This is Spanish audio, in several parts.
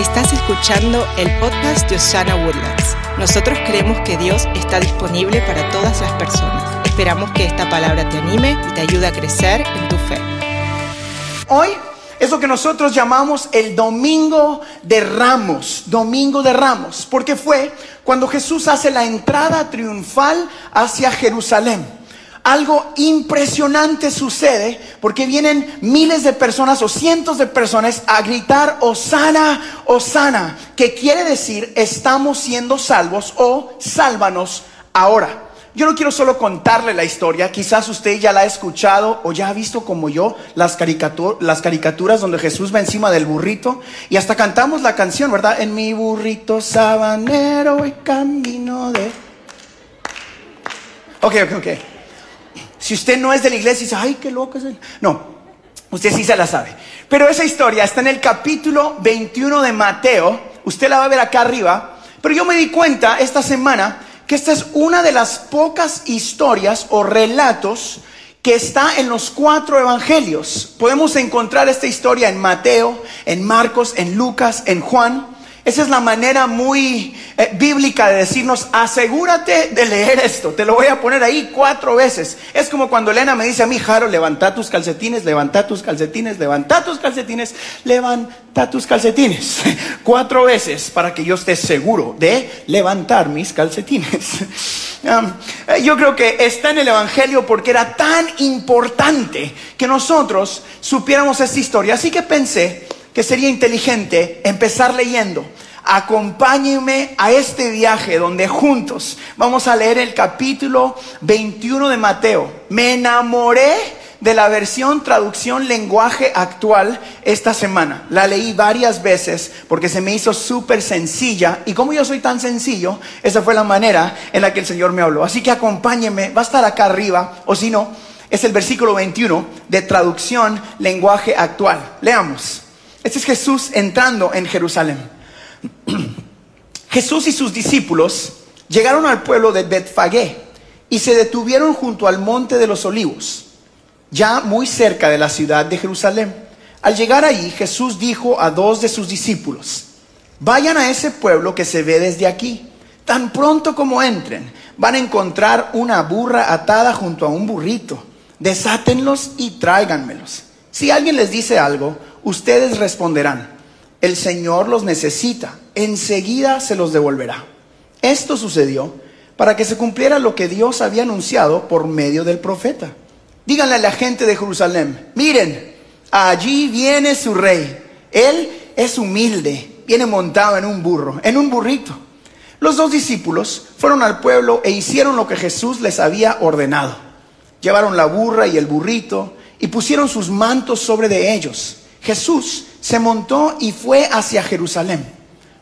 Estás escuchando el podcast de Osana Woodlands. Nosotros creemos que Dios está disponible para todas las personas. Esperamos que esta palabra te anime y te ayude a crecer en tu fe. Hoy es lo que nosotros llamamos el Domingo de Ramos, Domingo de Ramos, porque fue cuando Jesús hace la entrada triunfal hacia Jerusalén algo impresionante sucede porque vienen miles de personas o cientos de personas a gritar Osana, Osana, que quiere decir estamos siendo salvos o sálvanos ahora. Yo no quiero solo contarle la historia, quizás usted ya la ha escuchado o ya ha visto como yo las, las caricaturas donde Jesús va encima del burrito y hasta cantamos la canción, ¿verdad? En mi burrito sabanero y camino de... Ok, ok, ok. Si usted no es de la iglesia dice, ay, qué loco es él. No, usted sí se la sabe. Pero esa historia está en el capítulo 21 de Mateo. Usted la va a ver acá arriba. Pero yo me di cuenta esta semana que esta es una de las pocas historias o relatos que está en los cuatro evangelios. Podemos encontrar esta historia en Mateo, en Marcos, en Lucas, en Juan. Esa es la manera muy eh, bíblica de decirnos, asegúrate de leer esto. Te lo voy a poner ahí cuatro veces. Es como cuando Elena me dice a mí, Jaro, levanta tus calcetines, levanta tus calcetines, levanta tus calcetines, levanta tus calcetines. cuatro veces para que yo esté seguro de levantar mis calcetines. Eh, yo creo que está en el Evangelio porque era tan importante que nosotros supiéramos esta historia. Así que pensé, que sería inteligente empezar leyendo. Acompáñenme a este viaje donde juntos vamos a leer el capítulo 21 de Mateo. Me enamoré de la versión traducción lenguaje actual esta semana. La leí varias veces porque se me hizo súper sencilla y como yo soy tan sencillo, esa fue la manera en la que el Señor me habló. Así que acompáñenme, va a estar acá arriba o si no, es el versículo 21 de traducción lenguaje actual. Leamos. Este es Jesús entrando en Jerusalén. Jesús y sus discípulos llegaron al pueblo de Betfagé y se detuvieron junto al monte de los olivos, ya muy cerca de la ciudad de Jerusalén. Al llegar allí, Jesús dijo a dos de sus discípulos, vayan a ese pueblo que se ve desde aquí. Tan pronto como entren, van a encontrar una burra atada junto a un burrito. Desátenlos y tráiganmelos. Si alguien les dice algo, ustedes responderán, el Señor los necesita, enseguida se los devolverá. Esto sucedió para que se cumpliera lo que Dios había anunciado por medio del profeta. Díganle a la gente de Jerusalén, miren, allí viene su rey. Él es humilde, viene montado en un burro, en un burrito. Los dos discípulos fueron al pueblo e hicieron lo que Jesús les había ordenado. Llevaron la burra y el burrito y pusieron sus mantos sobre de ellos Jesús se montó y fue hacia Jerusalén.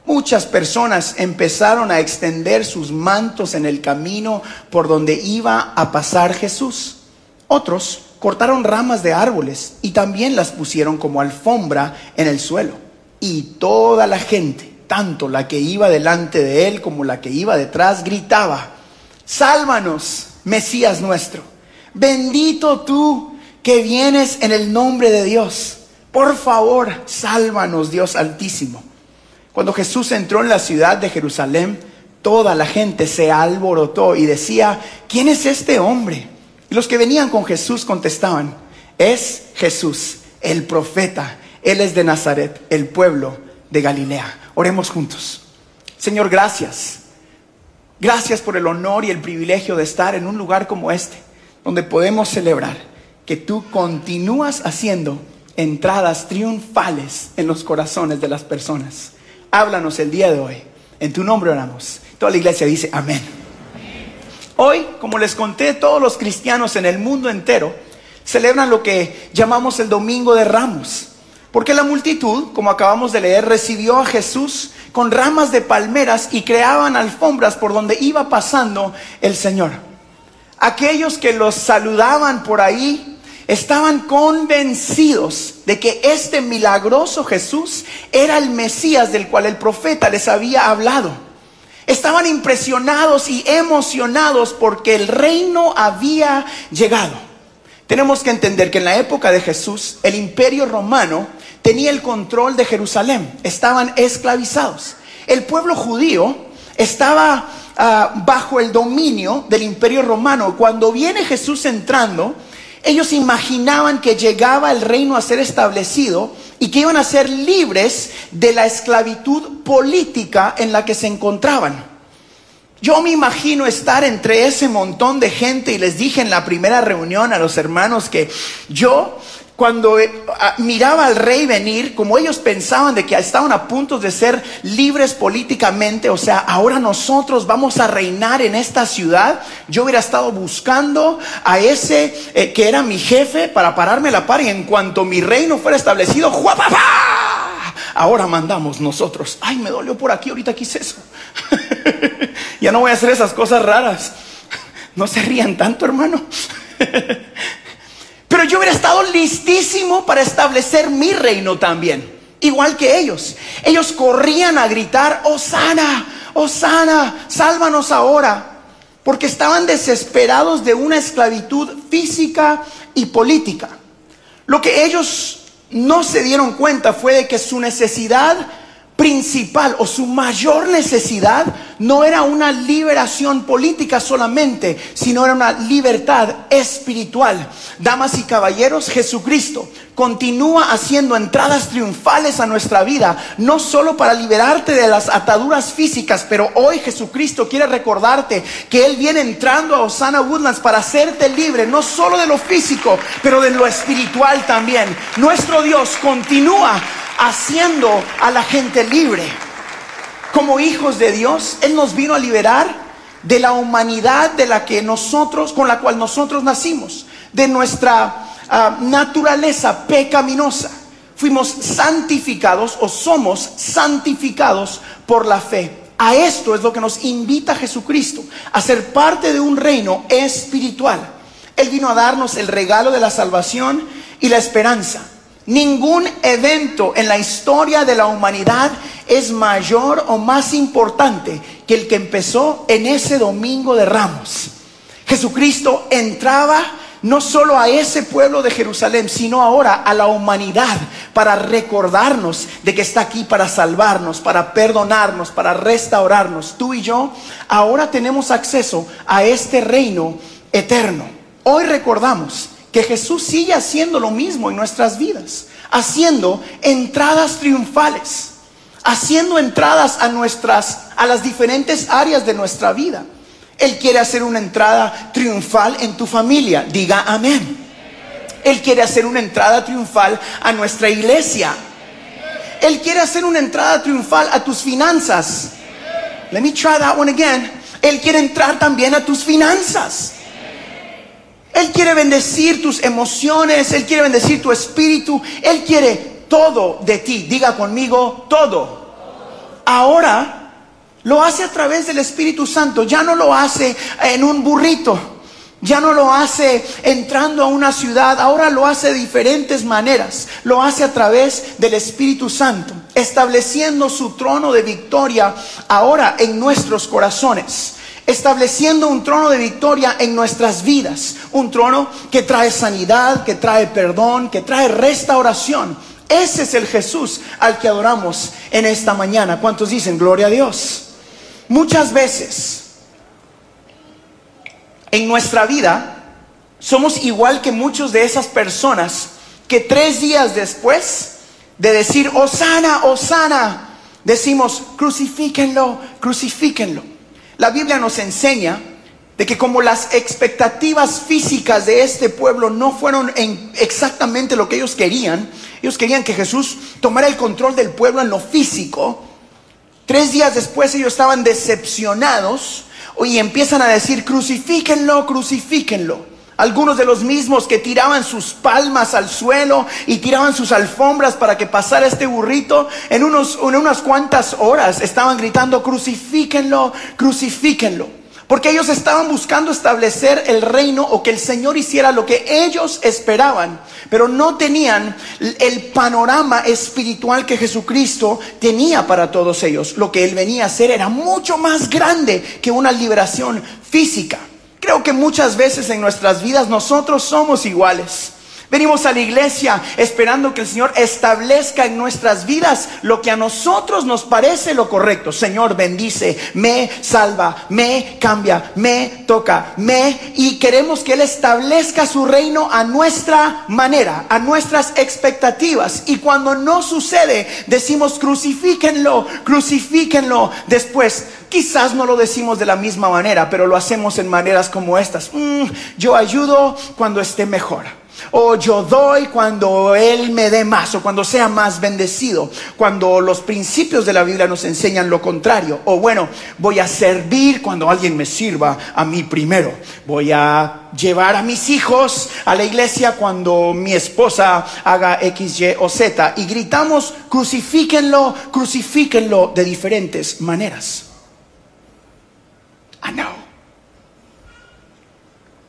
Muchas personas empezaron a extender sus mantos en el camino por donde iba a pasar Jesús. Otros cortaron ramas de árboles y también las pusieron como alfombra en el suelo. Y toda la gente, tanto la que iba delante de él como la que iba detrás, gritaba, Sálvanos, Mesías nuestro. Bendito tú que vienes en el nombre de Dios. Por favor, sálvanos, Dios Altísimo. Cuando Jesús entró en la ciudad de Jerusalén, toda la gente se alborotó y decía, ¿quién es este hombre? Y los que venían con Jesús contestaban, es Jesús, el profeta. Él es de Nazaret, el pueblo de Galilea. Oremos juntos. Señor, gracias. Gracias por el honor y el privilegio de estar en un lugar como este, donde podemos celebrar que tú continúas haciendo entradas triunfales en los corazones de las personas. Háblanos el día de hoy. En tu nombre oramos. Toda la iglesia dice amén. Hoy, como les conté, todos los cristianos en el mundo entero celebran lo que llamamos el Domingo de Ramos. Porque la multitud, como acabamos de leer, recibió a Jesús con ramas de palmeras y creaban alfombras por donde iba pasando el Señor. Aquellos que los saludaban por ahí estaban convencidos de que este milagroso Jesús era el Mesías del cual el profeta les había hablado. Estaban impresionados y emocionados porque el reino había llegado. Tenemos que entender que en la época de Jesús el imperio romano tenía el control de Jerusalén, estaban esclavizados. El pueblo judío estaba ah, bajo el dominio del imperio romano. Cuando viene Jesús entrando, ellos imaginaban que llegaba el reino a ser establecido y que iban a ser libres de la esclavitud política en la que se encontraban. Yo me imagino estar entre ese montón de gente y les dije en la primera reunión a los hermanos que yo cuando eh, miraba al rey venir, como ellos pensaban de que estaban a punto de ser libres políticamente, o sea, ahora nosotros vamos a reinar en esta ciudad, yo hubiera estado buscando a ese eh, que era mi jefe para pararme la par y en cuanto mi reino fuera establecido, ¡juapapá! Ahora mandamos nosotros. Ay, me dolió por aquí, ahorita quise eso. ya no voy a hacer esas cosas raras. No se rían tanto, hermano. Pero yo hubiera estado listísimo para establecer mi reino también, igual que ellos. Ellos corrían a gritar, Osana, Osana, sálvanos ahora, porque estaban desesperados de una esclavitud física y política. Lo que ellos no se dieron cuenta fue de que su necesidad principal o su mayor necesidad no era una liberación política solamente, sino era una libertad espiritual. Damas y caballeros, Jesucristo continúa haciendo entradas triunfales a nuestra vida, no solo para liberarte de las ataduras físicas, pero hoy Jesucristo quiere recordarte que Él viene entrando a Osana Woodlands para hacerte libre, no solo de lo físico, pero de lo espiritual también. Nuestro Dios continúa haciendo a la gente libre. Como hijos de Dios, Él nos vino a liberar de la humanidad de la que nosotros, con la cual nosotros nacimos, de nuestra ah, naturaleza pecaminosa. Fuimos santificados o somos santificados por la fe. A esto es lo que nos invita Jesucristo, a ser parte de un reino espiritual. Él vino a darnos el regalo de la salvación y la esperanza. Ningún evento en la historia de la humanidad es mayor o más importante que el que empezó en ese domingo de Ramos. Jesucristo entraba no solo a ese pueblo de Jerusalén, sino ahora a la humanidad para recordarnos de que está aquí para salvarnos, para perdonarnos, para restaurarnos. Tú y yo ahora tenemos acceso a este reino eterno. Hoy recordamos Jesús sigue haciendo lo mismo en nuestras vidas, haciendo entradas triunfales, haciendo entradas a nuestras a las diferentes áreas de nuestra vida. Él quiere hacer una entrada triunfal en tu familia, diga amén. Él quiere hacer una entrada triunfal a nuestra iglesia. Él quiere hacer una entrada triunfal a tus finanzas. Let me try that one again. Él quiere entrar también a tus finanzas. Él quiere bendecir tus emociones, Él quiere bendecir tu espíritu, Él quiere todo de ti. Diga conmigo, todo. Ahora lo hace a través del Espíritu Santo, ya no lo hace en un burrito, ya no lo hace entrando a una ciudad, ahora lo hace de diferentes maneras, lo hace a través del Espíritu Santo, estableciendo su trono de victoria ahora en nuestros corazones estableciendo un trono de victoria en nuestras vidas, un trono que trae sanidad, que trae perdón, que trae restauración. Ese es el Jesús al que adoramos en esta mañana. ¿Cuántos dicen gloria a Dios? Muchas veces en nuestra vida somos igual que muchos de esas personas que tres días después de decir, Osana, Osana, decimos, crucifíquenlo, crucifíquenlo. La Biblia nos enseña de que como las expectativas físicas de este pueblo no fueron en exactamente lo que ellos querían, ellos querían que Jesús tomara el control del pueblo en lo físico. Tres días después ellos estaban decepcionados y empiezan a decir, crucifíquenlo, crucifíquenlo. Algunos de los mismos que tiraban sus palmas al suelo y tiraban sus alfombras para que pasara este burrito, en, unos, en unas cuantas horas estaban gritando, crucifíquenlo, crucifíquenlo. Porque ellos estaban buscando establecer el reino o que el Señor hiciera lo que ellos esperaban, pero no tenían el panorama espiritual que Jesucristo tenía para todos ellos. Lo que Él venía a hacer era mucho más grande que una liberación física. Creo que muchas veces en nuestras vidas nosotros somos iguales. Venimos a la iglesia esperando que el Señor establezca en nuestras vidas lo que a nosotros nos parece lo correcto. Señor, bendice, me salva, me cambia, me toca, me... Y queremos que Él establezca su reino a nuestra manera, a nuestras expectativas. Y cuando no sucede, decimos crucifíquenlo, crucifíquenlo. Después, quizás no lo decimos de la misma manera, pero lo hacemos en maneras como estas. Mm, yo ayudo cuando esté mejor. O yo doy cuando Él me dé más, o cuando sea más bendecido, cuando los principios de la Biblia nos enseñan lo contrario. O bueno, voy a servir cuando alguien me sirva a mí primero. Voy a llevar a mis hijos a la iglesia cuando mi esposa haga X, Y o Z. Y gritamos, crucifíquenlo, crucifíquenlo de diferentes maneras. I know.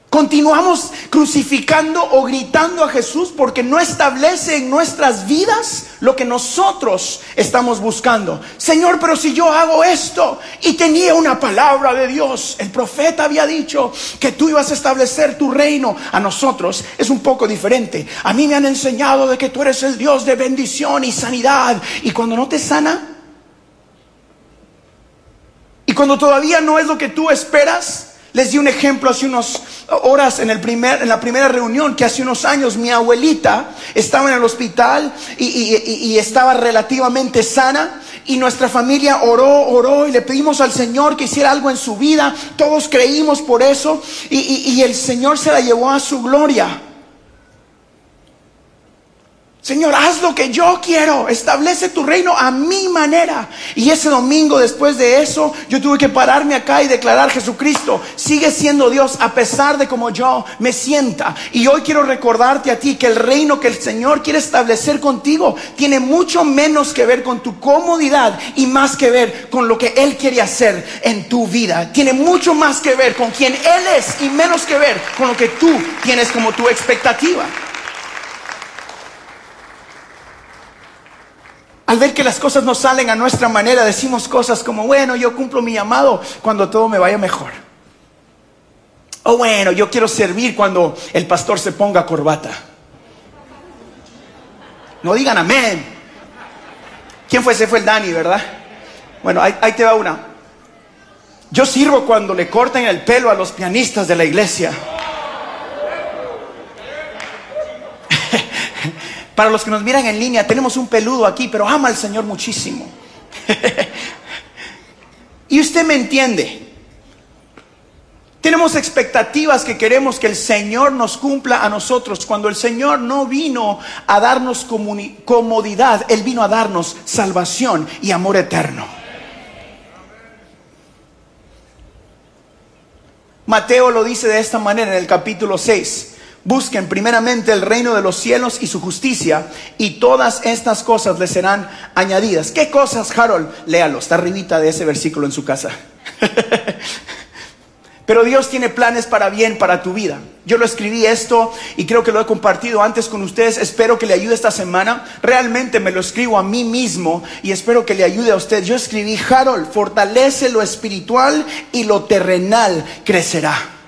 Continuamos crucificando o gritando a Jesús porque no establece en nuestras vidas lo que nosotros estamos buscando. Señor, pero si yo hago esto y tenía una palabra de Dios, el profeta había dicho que tú ibas a establecer tu reino. A nosotros es un poco diferente. A mí me han enseñado de que tú eres el Dios de bendición y sanidad. Y cuando no te sana, y cuando todavía no es lo que tú esperas, les di un ejemplo hace unas horas en, el primer, en la primera reunión que hace unos años mi abuelita estaba en el hospital y, estaba relativamente sana y nuestra familia oró, oró y le pedimos al Señor que hiciera algo en su vida. Todos creímos por eso y el Señor se la llevó a su gloria. Señor, haz lo que yo quiero, establece tu reino a mi manera. Y ese domingo después de eso, yo tuve que pararme acá y declarar, Jesucristo sigue siendo Dios a pesar de como yo me sienta. Y hoy quiero recordarte a ti que el reino que el Señor quiere establecer contigo tiene mucho menos que ver con tu comodidad y más que ver con lo que Él quiere hacer en tu vida. Tiene mucho más que ver con quien Él es y menos que ver con lo que tú tienes como tu expectativa. Al ver que las cosas no salen a nuestra manera, decimos cosas como, bueno, yo cumplo mi llamado cuando todo me vaya mejor. O bueno, yo quiero servir cuando el pastor se ponga corbata. No digan amén. ¿Quién fue ese? Fue el Dani, ¿verdad? Bueno, ahí, ahí te va una. Yo sirvo cuando le corten el pelo a los pianistas de la iglesia. Para los que nos miran en línea, tenemos un peludo aquí, pero ama al Señor muchísimo. y usted me entiende. Tenemos expectativas que queremos que el Señor nos cumpla a nosotros. Cuando el Señor no vino a darnos comodidad, Él vino a darnos salvación y amor eterno. Mateo lo dice de esta manera en el capítulo 6. Busquen primeramente el reino de los cielos y su justicia, y todas estas cosas les serán añadidas. ¿Qué cosas, Harold? Léalo, está arribita de ese versículo en su casa. Pero Dios tiene planes para bien para tu vida. Yo lo escribí esto y creo que lo he compartido antes con ustedes. Espero que le ayude esta semana. Realmente me lo escribo a mí mismo y espero que le ayude a usted. Yo escribí, Harold, fortalece lo espiritual y lo terrenal crecerá.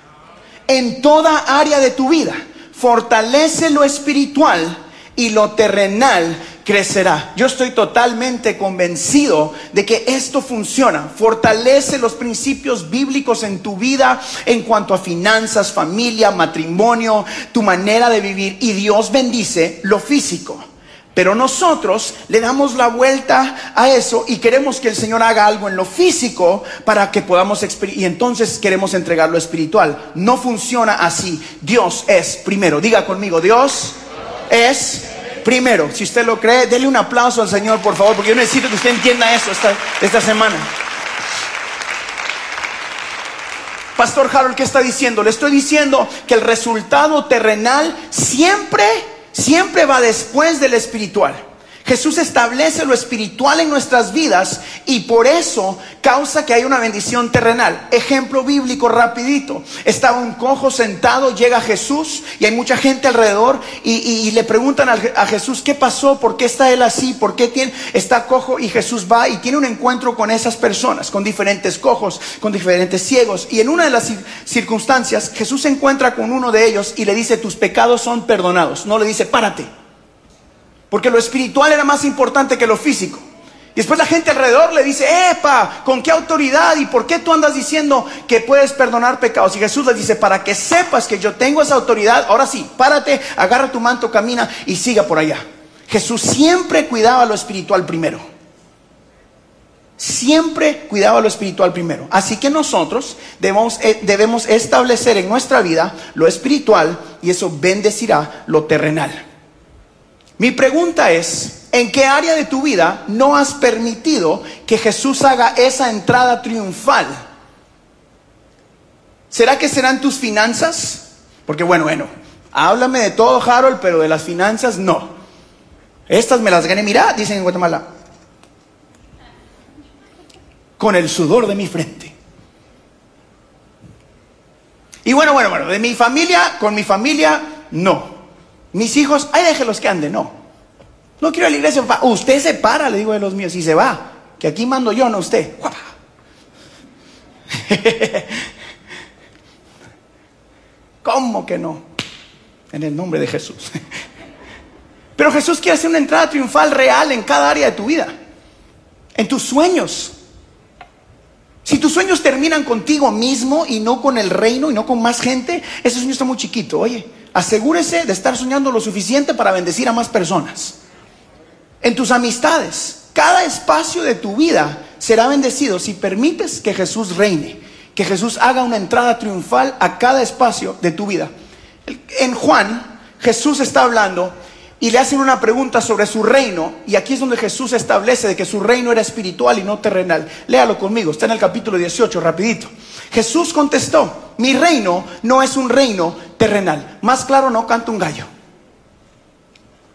En toda área de tu vida fortalece lo espiritual y lo terrenal crecerá. Yo estoy totalmente convencido de que esto funciona. Fortalece los principios bíblicos en tu vida en cuanto a finanzas, familia, matrimonio, tu manera de vivir y Dios bendice lo físico. Pero nosotros le damos la vuelta a eso y queremos que el Señor haga algo en lo físico para que podamos y entonces queremos entregar lo espiritual. No funciona así. Dios es primero. Diga conmigo, Dios es primero. Si usted lo cree, déle un aplauso al Señor, por favor, porque yo necesito que usted entienda eso esta, esta semana. Pastor Harold, ¿qué está diciendo? Le estoy diciendo que el resultado terrenal siempre siempre va después del espiritual. Jesús establece lo espiritual en nuestras vidas y por eso causa que haya una bendición terrenal. Ejemplo bíblico rapidito. Estaba un cojo sentado, llega Jesús y hay mucha gente alrededor y, le preguntan a, Jesús, ¿qué pasó? ¿Por qué está él así? ¿Por qué tiene, está cojo? Y Jesús va y tiene un encuentro con esas personas, con diferentes cojos, con diferentes ciegos. Y en una de las circunstancias, Jesús se encuentra con uno de ellos y le dice, tus pecados son perdonados. No le dice, párate porque lo espiritual era más importante que lo físico. Y después la gente alrededor le dice, epa, ¿con qué autoridad y por qué tú andas diciendo que puedes perdonar pecados? Y Jesús les dice, para que sepas que yo tengo esa autoridad, ahora sí, párate, agarra tu manto, camina y siga por allá. Jesús siempre cuidaba lo espiritual primero. Siempre cuidaba lo espiritual primero. Así que nosotros debemos, eh, debemos establecer en nuestra vida lo espiritual y eso bendecirá lo terrenal. Mi pregunta es, ¿en qué área de tu vida no has permitido que Jesús haga esa entrada triunfal? ¿Será que serán tus finanzas? Porque bueno, bueno, háblame de todo, Harold, pero de las finanzas no. Estas me las gané, mira, dicen en Guatemala, con el sudor de mi frente. Y bueno, bueno, bueno, de mi familia, con mi familia, no. Mis hijos, ay, déjelos que anden, no. No quiero ir la iglesia, Usted se para, le digo de los míos, y se va. Que aquí mando yo, no usted. ¿Cómo que no? En el nombre de Jesús. Pero Jesús quiere hacer una entrada triunfal real en cada área de tu vida. En tus sueños. Si tus sueños terminan contigo mismo y no con el reino y no con más gente, ese sueño está muy chiquito. Oye, asegúrese de estar soñando lo suficiente para bendecir a más personas. En tus amistades, cada espacio de tu vida será bendecido si permites que Jesús reine, que Jesús haga una entrada triunfal a cada espacio de tu vida. En Juan, Jesús está hablando y le hacen una pregunta sobre su reino, y aquí es donde Jesús establece de que su reino era espiritual y no terrenal. Léalo conmigo, está en el capítulo 18, rapidito. Jesús contestó, mi reino no es un reino terrenal. Más claro no canta un gallo.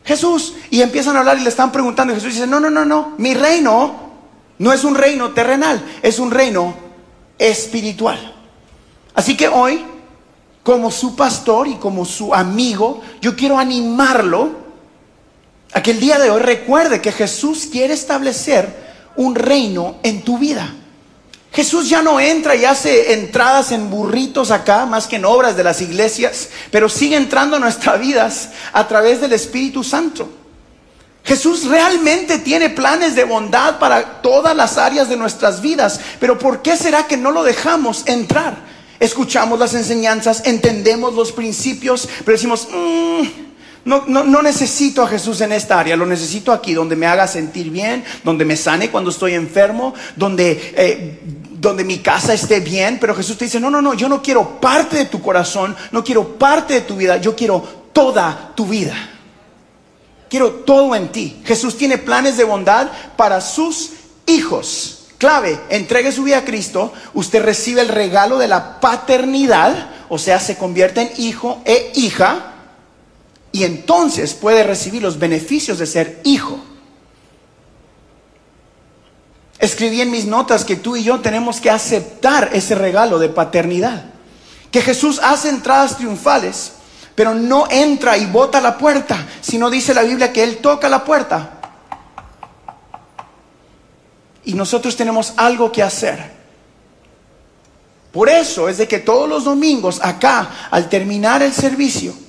Jesús, y empiezan a hablar y le están preguntando, y Jesús dice, no, no, no, no, mi reino no es un reino terrenal, es un reino espiritual. Así que hoy, como su pastor y como su amigo, yo quiero animarlo a que el día de hoy recuerde que Jesús quiere establecer un reino en tu vida. Jesús ya no entra y hace entradas en burritos acá, más que en obras de las iglesias, pero sigue entrando en nuestras vidas a través del Espíritu Santo. Jesús realmente tiene planes de bondad para todas las áreas de nuestras vidas, pero ¿por qué será que no lo dejamos entrar? Escuchamos las enseñanzas, entendemos los principios, pero decimos, mmm, no, no, necesito a Jesús en esta área, lo necesito aquí, donde me haga sentir bien, donde me sane cuando estoy enfermo, donde, eh, donde mi casa esté bien. Pero Jesús te dice, no, no, no, yo no quiero parte de tu corazón, no quiero parte de tu vida, yo quiero toda tu vida. Quiero todo en ti. Jesús tiene planes de bondad para sus hijos. Clave, entregue su vida a Cristo, usted recibe el regalo de la paternidad, o sea, se convierte en hijo e hija y entonces puede recibir los beneficios de ser hijo. Escribí en mis notas que tú y yo tenemos que aceptar ese regalo de paternidad. Que Jesús hace entradas triunfales, pero no entra y bota la puerta, sino dice la Biblia que Él toca la puerta. Y nosotros tenemos algo que hacer. Por eso es de que todos los domingos acá, al terminar el servicio,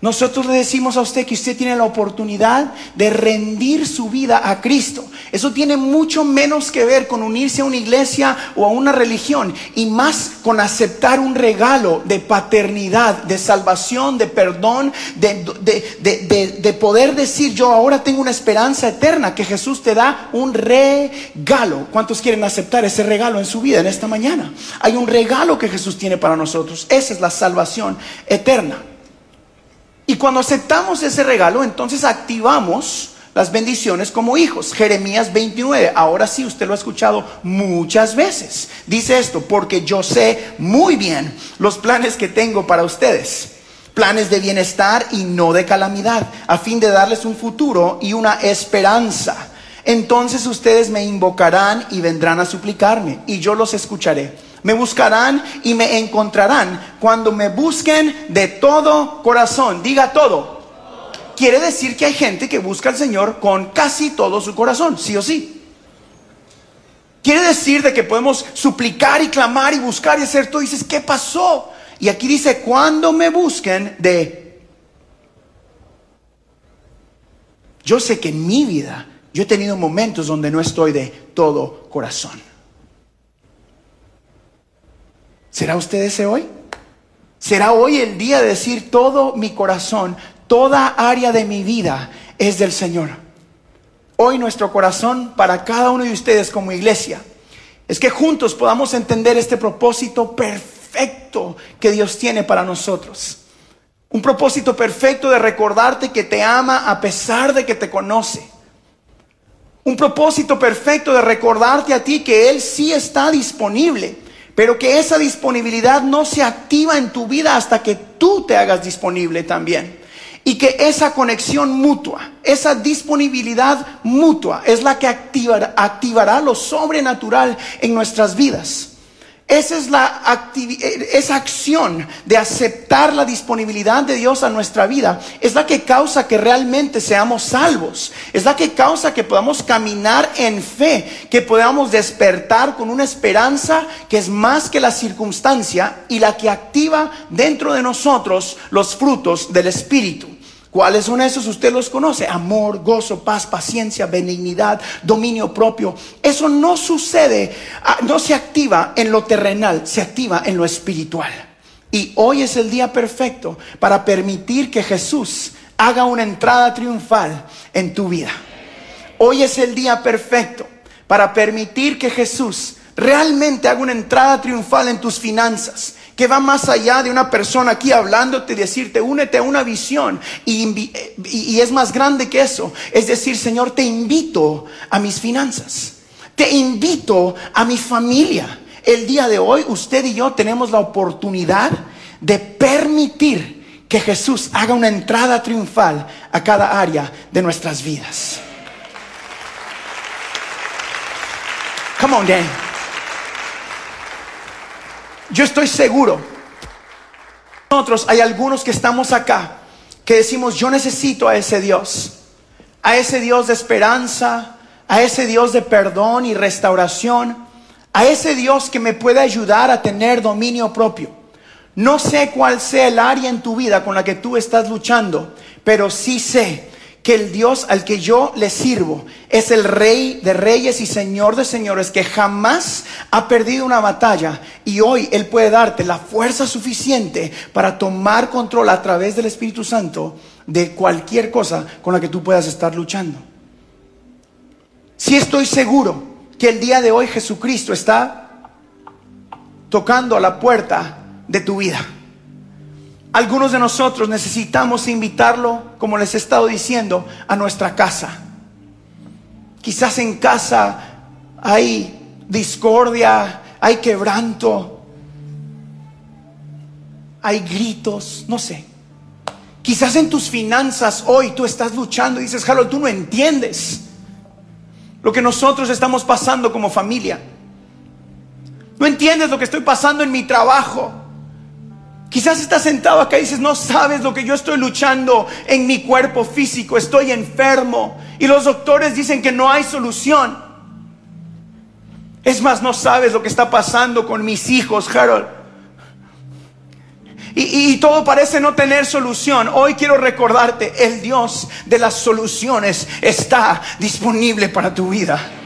nosotros le decimos a usted que usted tiene la oportunidad de rendir su vida a Cristo. Eso tiene mucho menos que ver con unirse a una iglesia o a una religión y más con aceptar un regalo de paternidad, de salvación, de perdón, de, poder decir yo ahora tengo una esperanza eterna, que Jesús te da un regalo. ¿Cuántos quieren aceptar ese regalo en su vida en esta mañana? Hay un regalo que Jesús tiene para nosotros. Esa es la salvación eterna. Y cuando aceptamos ese regalo, entonces activamos las bendiciones como hijos. Jeremías 29, ahora sí, usted lo ha escuchado muchas veces. Dice esto, porque yo sé muy bien los planes que tengo para ustedes planes de bienestar y no de calamidad, a fin de darles un futuro y una esperanza. Entonces ustedes me invocarán y vendrán a suplicarme, y yo los escucharé. Me buscarán y me encontrarán cuando me busquen de todo corazón. Diga todo. Quiere decir que hay gente que busca al Señor con casi todo su corazón, sí o sí. Quiere decir de que podemos suplicar y clamar y buscar y hacer todo. Dices, ¿qué pasó? Y aquí dice, cuando me busquen de... Yo sé que en mi vida yo he tenido momentos donde no estoy de todo corazón. ¿Será usted ese hoy? ¿Será hoy el día de decir todo mi corazón, toda área de mi vida es del Señor? Hoy nuestro corazón para cada uno de ustedes como iglesia es que juntos podamos entender este propósito perfecto que Dios tiene para nosotros. Un propósito perfecto de recordarte que te ama a pesar de que te conoce. Un propósito perfecto de recordarte a ti que Él sí está disponible pero que esa disponibilidad no se activa en tu vida hasta que tú te hagas disponible también. Y que esa conexión mutua, esa disponibilidad mutua es la que activará, lo sobrenatural en nuestras vidas. Esa es la esa acción de aceptar la disponibilidad de Dios a nuestra vida es la que causa que realmente seamos salvos. Es la que causa que podamos caminar en fe, que podamos despertar con una esperanza que es más que la circunstancia y la que activa dentro de nosotros los frutos del Espíritu. ¿Cuáles son esos? Usted los conoce. Amor, gozo, paz, paciencia, benignidad, dominio propio. Eso no sucede, ah, no se activa en lo terrenal, se activa en lo espiritual. Y hoy es el día perfecto para permitir que Jesús haga una entrada triunfal en tu vida. Hoy es el día perfecto para permitir que Jesús realmente haga una entrada triunfal en tus finanzas, que va más allá de una persona aquí hablándote y decirte, únete a una visión. Y, y, es más grande que eso. Es decir, Señor, te invito a mis finanzas. Te invito a mi familia. El día de hoy usted y yo tenemos la oportunidad de permitir que Jesús haga una entrada triunfal a cada área de nuestras vidas. Come on, Dan. Yo estoy seguro. Nosotros hay algunos que estamos acá que decimos, yo necesito a ese Dios, a ese Dios de esperanza, a ese Dios de perdón y restauración, a ese Dios que me puede ayudar a tener dominio propio. No sé cuál sea el área en tu vida con la que tú estás luchando, pero sí sé que el Dios al que yo le sirvo es el Rey de Reyes y Señor de Señores que jamás ha perdido una batalla y hoy Él puede darte la fuerza suficiente para tomar control a través del Espíritu Santo de cualquier cosa con la que tú puedas estar luchando. Si estoy seguro que el día de hoy Jesucristo está tocando a la puerta de tu vida. Algunos de nosotros necesitamos invitarlo, como les he estado diciendo, a nuestra casa. Quizás en casa hay discordia, hay quebranto, hay gritos, no sé. Quizás en tus finanzas hoy tú estás luchando y dices, Harold, tú no entiendes lo que nosotros estamos pasando como familia. No entiendes lo que estoy pasando en mi trabajo. Quizás estás sentado acá y dices, no sabes lo que yo estoy luchando en mi cuerpo físico, estoy enfermo y los doctores dicen que no hay solución. Es más, no sabes lo que está pasando con mis hijos, Harold. Y, y, todo parece no tener solución. Hoy quiero recordarte, el Dios de las soluciones está disponible para tu vida.